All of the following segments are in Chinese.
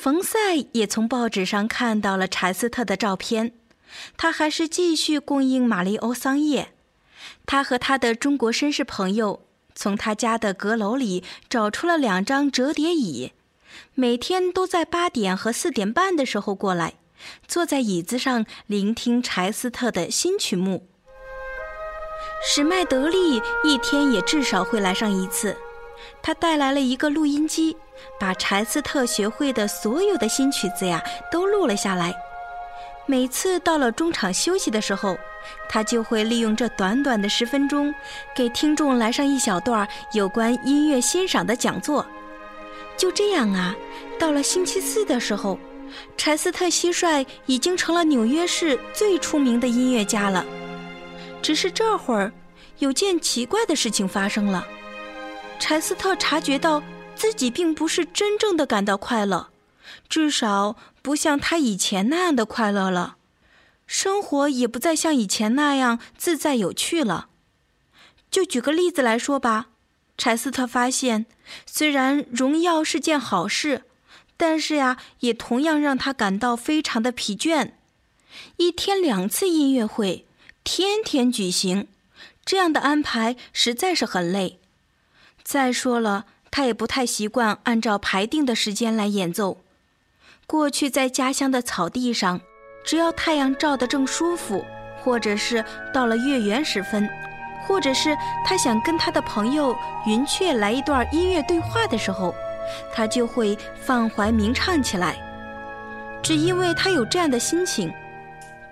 冯赛也从报纸上看到了柴斯特的照片，他还是继续供应玛丽欧桑叶。他和他的中国绅士朋友从他家的阁楼里找出了两张折叠椅，每天都在八点和四点半的时候过来，坐在椅子上聆听柴斯特的新曲目。史麦德利一天也至少会来上一次，他带来了一个录音机。把柴斯特学会的所有的新曲子呀都录了下来。每次到了中场休息的时候，他就会利用这短短的十分钟，给听众来上一小段有关音乐欣赏的讲座。就这样啊，到了星期四的时候，柴斯特蟋蟀已经成了纽约市最出名的音乐家了。只是这会儿，有件奇怪的事情发生了，柴斯特察觉到。自己并不是真正的感到快乐，至少不像他以前那样的快乐了。生活也不再像以前那样自在有趣了。就举个例子来说吧，柴斯特发现，虽然荣耀是件好事，但是呀，也同样让他感到非常的疲倦。一天两次音乐会，天天举行，这样的安排实在是很累。再说了。他也不太习惯按照排定的时间来演奏。过去在家乡的草地上，只要太阳照得正舒服，或者是到了月圆时分，或者是他想跟他的朋友云雀来一段音乐对话的时候，他就会放怀鸣唱起来，只因为他有这样的心情。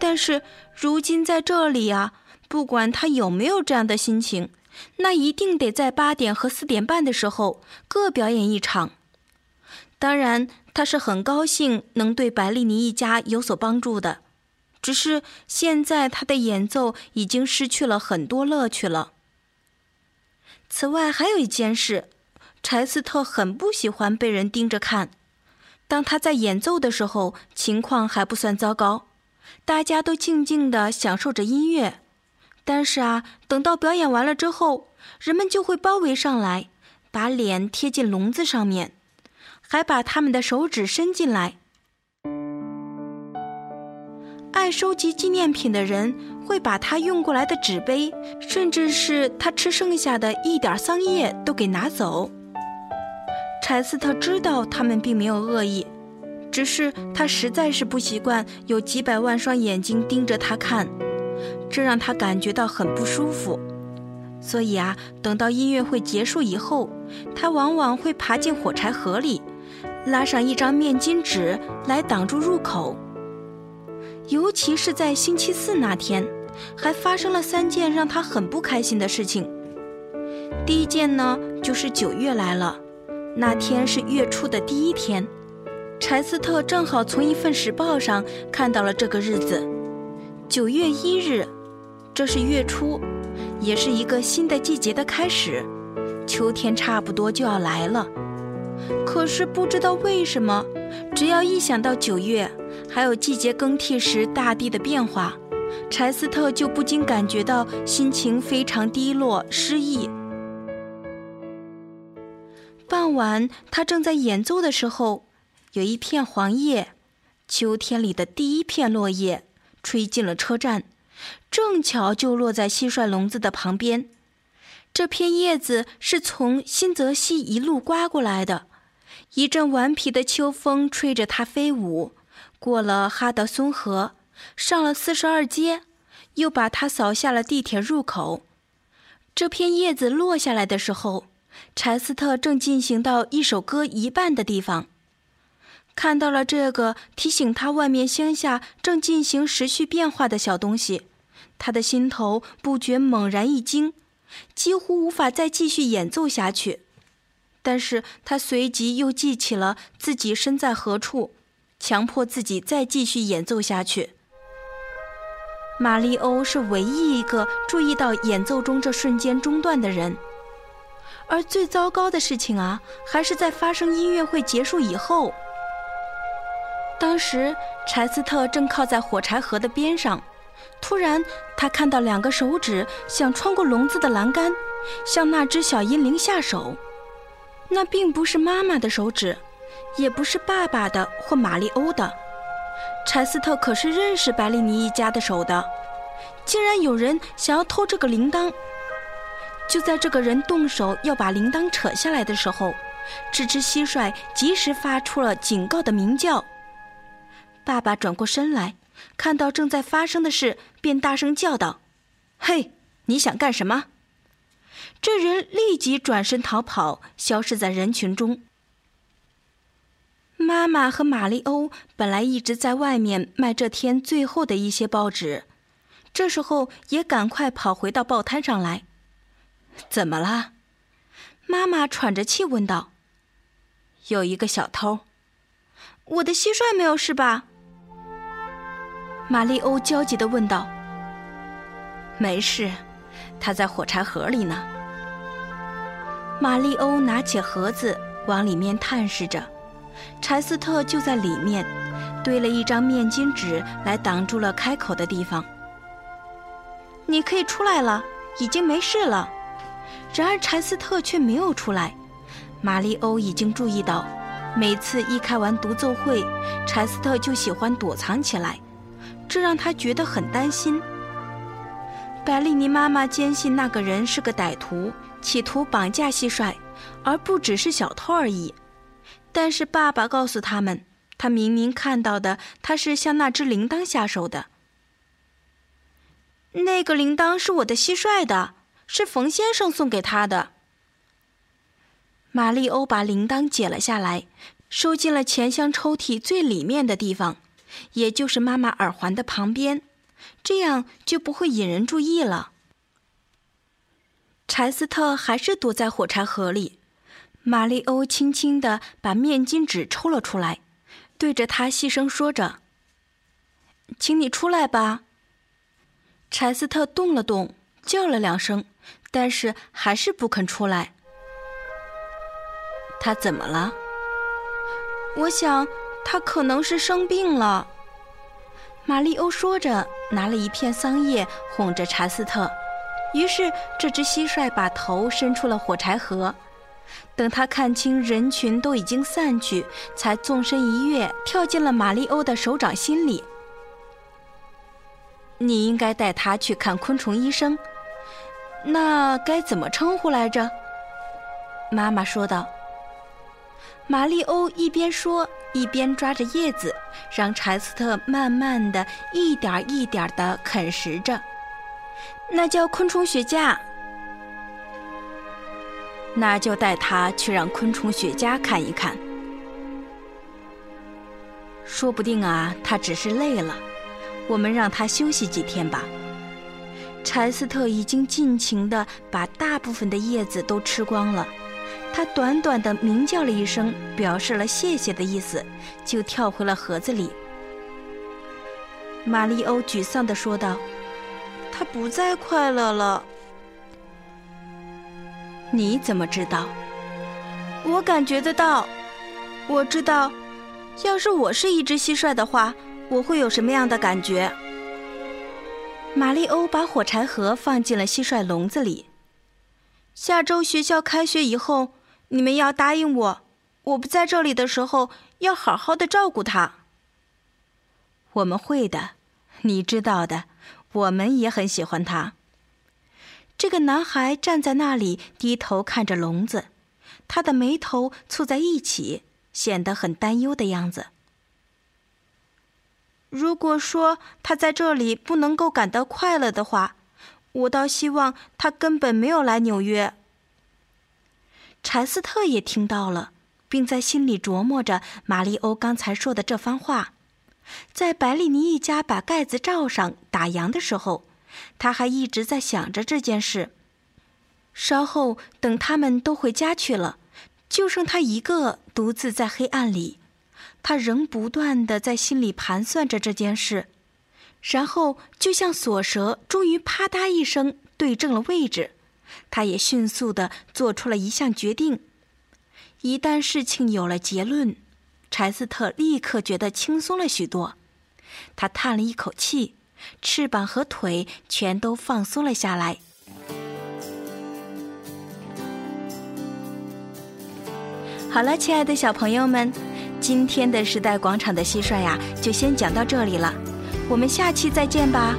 但是如今在这里啊，不管他有没有这样的心情。那一定得在八点和四点半的时候各表演一场。当然，他是很高兴能对白利尼一家有所帮助的，只是现在他的演奏已经失去了很多乐趣了。此外，还有一件事，柴斯特很不喜欢被人盯着看。当他在演奏的时候，情况还不算糟糕，大家都静静地享受着音乐。但是啊，等到表演完了之后，人们就会包围上来，把脸贴进笼子上面，还把他们的手指伸进来。爱收集纪念品的人会把他用过来的纸杯，甚至是他吃剩下的一点桑叶都给拿走。柴斯特知道他们并没有恶意，只是他实在是不习惯有几百万双眼睛盯着他看。这让他感觉到很不舒服，所以啊，等到音乐会结束以后，他往往会爬进火柴盒里，拉上一张面巾纸来挡住入口。尤其是在星期四那天，还发生了三件让他很不开心的事情。第一件呢，就是九月来了，那天是月初的第一天，柴斯特正好从一份时报上看到了这个日子。九月一日，这是月初，也是一个新的季节的开始，秋天差不多就要来了。可是不知道为什么，只要一想到九月，还有季节更替时大地的变化，柴斯特就不禁感觉到心情非常低落、失意。傍晚，他正在演奏的时候，有一片黄叶，秋天里的第一片落叶。吹进了车站，正巧就落在蟋蟀笼子的旁边。这片叶子是从新泽西一路刮过来的，一阵顽皮的秋风吹着它飞舞，过了哈德松河，上了四十二街，又把它扫下了地铁入口。这片叶子落下来的时候，柴斯特正进行到一首歌一半的地方。看到了这个提醒他外面乡下正进行时序变化的小东西，他的心头不觉猛然一惊，几乎无法再继续演奏下去。但是他随即又记起了自己身在何处，强迫自己再继续演奏下去。马里欧是唯一一个注意到演奏中这瞬间中断的人，而最糟糕的事情啊，还是在发生音乐会结束以后。当时柴斯特正靠在火柴盒的边上，突然他看到两个手指想穿过笼子的栏杆，向那只小阴灵下手。那并不是妈妈的手指，也不是爸爸的或玛丽欧的。柴斯特可是认识白丽尼一家的手的，竟然有人想要偷这个铃铛。就在这个人动手要把铃铛扯下来的时候，这只蟋蟀及时发出了警告的鸣叫。爸爸转过身来，看到正在发生的事，便大声叫道：“嘿，你想干什么？”这人立即转身逃跑，消失在人群中。妈妈和玛丽欧本来一直在外面卖这天最后的一些报纸，这时候也赶快跑回到报摊上来。怎么了？妈妈喘着气问道。有一个小偷。我的蟋蟀没有事吧？玛丽欧焦急地问道。没事，他在火柴盒里呢。玛丽欧拿起盒子，往里面探视着。柴斯特就在里面，堆了一张面巾纸来挡住了开口的地方。你可以出来了，已经没事了。然而柴斯特却没有出来。玛丽欧已经注意到，每次一开完独奏会，柴斯特就喜欢躲藏起来，这让他觉得很担心。百丽妮妈妈坚信那个人是个歹徒。企图绑架蟋蟀，而不只是小偷而已。但是爸爸告诉他们，他明明看到的，他是向那只铃铛下手的。那个铃铛是我的蟋蟀的，是冯先生送给他的。玛丽欧把铃铛解了下来，收进了钱箱抽屉最里面的地方，也就是妈妈耳环的旁边，这样就不会引人注意了。柴斯特还是躲在火柴盒里，玛丽欧轻轻地把面巾纸抽了出来，对着他细声说着：“请你出来吧。”柴斯特动了动，叫了两声，但是还是不肯出来。他怎么了？我想他可能是生病了。玛丽欧说着，拿了一片桑叶哄着查斯特。于是，这只蟋蟀把头伸出了火柴盒。等他看清人群都已经散去，才纵身一跃，跳进了玛丽欧的手掌心里。你应该带他去看昆虫医生。那该怎么称呼来着？妈妈说道。玛丽欧一边说，一边抓着叶子，让柴斯特慢慢的一点一点的啃食着。那叫昆虫学家，那就带他去让昆虫学家看一看。说不定啊，他只是累了，我们让他休息几天吧。柴斯特已经尽情的把大部分的叶子都吃光了，他短短的鸣叫了一声，表示了谢谢的意思，就跳回了盒子里。玛丽欧沮丧的说道。他不再快乐了。你怎么知道？我感觉得到。我知道，要是我是一只蟋蟀的话，我会有什么样的感觉？玛丽欧把火柴盒放进了蟋蟀笼子里。下周学校开学以后，你们要答应我，我不在这里的时候要好好的照顾他。我们会的，你知道的。我们也很喜欢他。这个男孩站在那里，低头看着笼子，他的眉头蹙在一起，显得很担忧的样子。如果说他在这里不能够感到快乐的话，我倒希望他根本没有来纽约。柴斯特也听到了，并在心里琢磨着玛丽欧刚才说的这番话。在白丽妮一家把盖子罩上打烊的时候，他还一直在想着这件事。稍后等他们都回家去了，就剩他一个独自在黑暗里，他仍不断的在心里盘算着这件事。然后，就像锁舌终于啪嗒一声对正了位置，他也迅速的做出了一项决定。一旦事情有了结论，柴斯特立刻觉得轻松了许多。他叹了一口气，翅膀和腿全都放松了下来。好了，亲爱的小朋友们，今天的时代广场的蟋蟀呀，就先讲到这里了。我们下期再见吧。